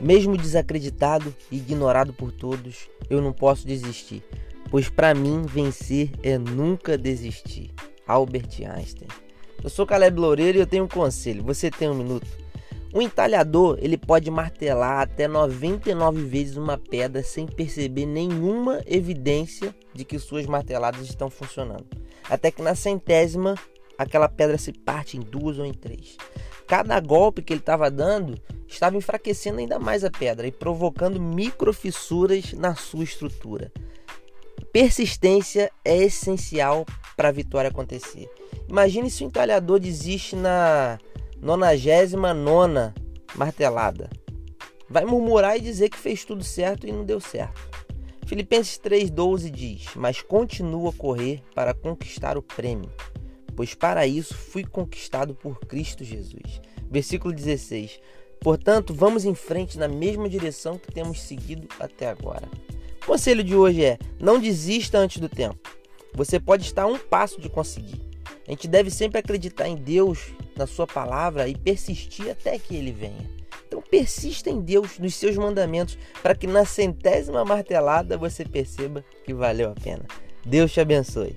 Mesmo desacreditado e ignorado por todos, eu não posso desistir, pois para mim vencer é nunca desistir. Albert Einstein. Eu sou Caleb Loureiro e eu tenho um conselho. Você tem um minuto? Um entalhador ele pode martelar até 99 vezes uma pedra sem perceber nenhuma evidência de que suas marteladas estão funcionando. Até que na centésima aquela pedra se parte em duas ou em três. Cada golpe que ele estava dando estava enfraquecendo ainda mais a pedra e provocando microfissuras na sua estrutura. Persistência é essencial para a vitória acontecer. Imagine se o entalhador desiste na 99 martelada. Vai murmurar e dizer que fez tudo certo e não deu certo. Filipenses 3,12 diz: Mas continua a correr para conquistar o prêmio, pois para isso fui conquistado por Cristo Jesus. Versículo 16: Portanto, vamos em frente na mesma direção que temos seguido até agora. O conselho de hoje é: não desista antes do tempo. Você pode estar a um passo de conseguir. A gente deve sempre acreditar em Deus, na Sua palavra e persistir até que Ele venha. Então, persista em Deus, nos seus mandamentos, para que na centésima martelada você perceba que valeu a pena. Deus te abençoe.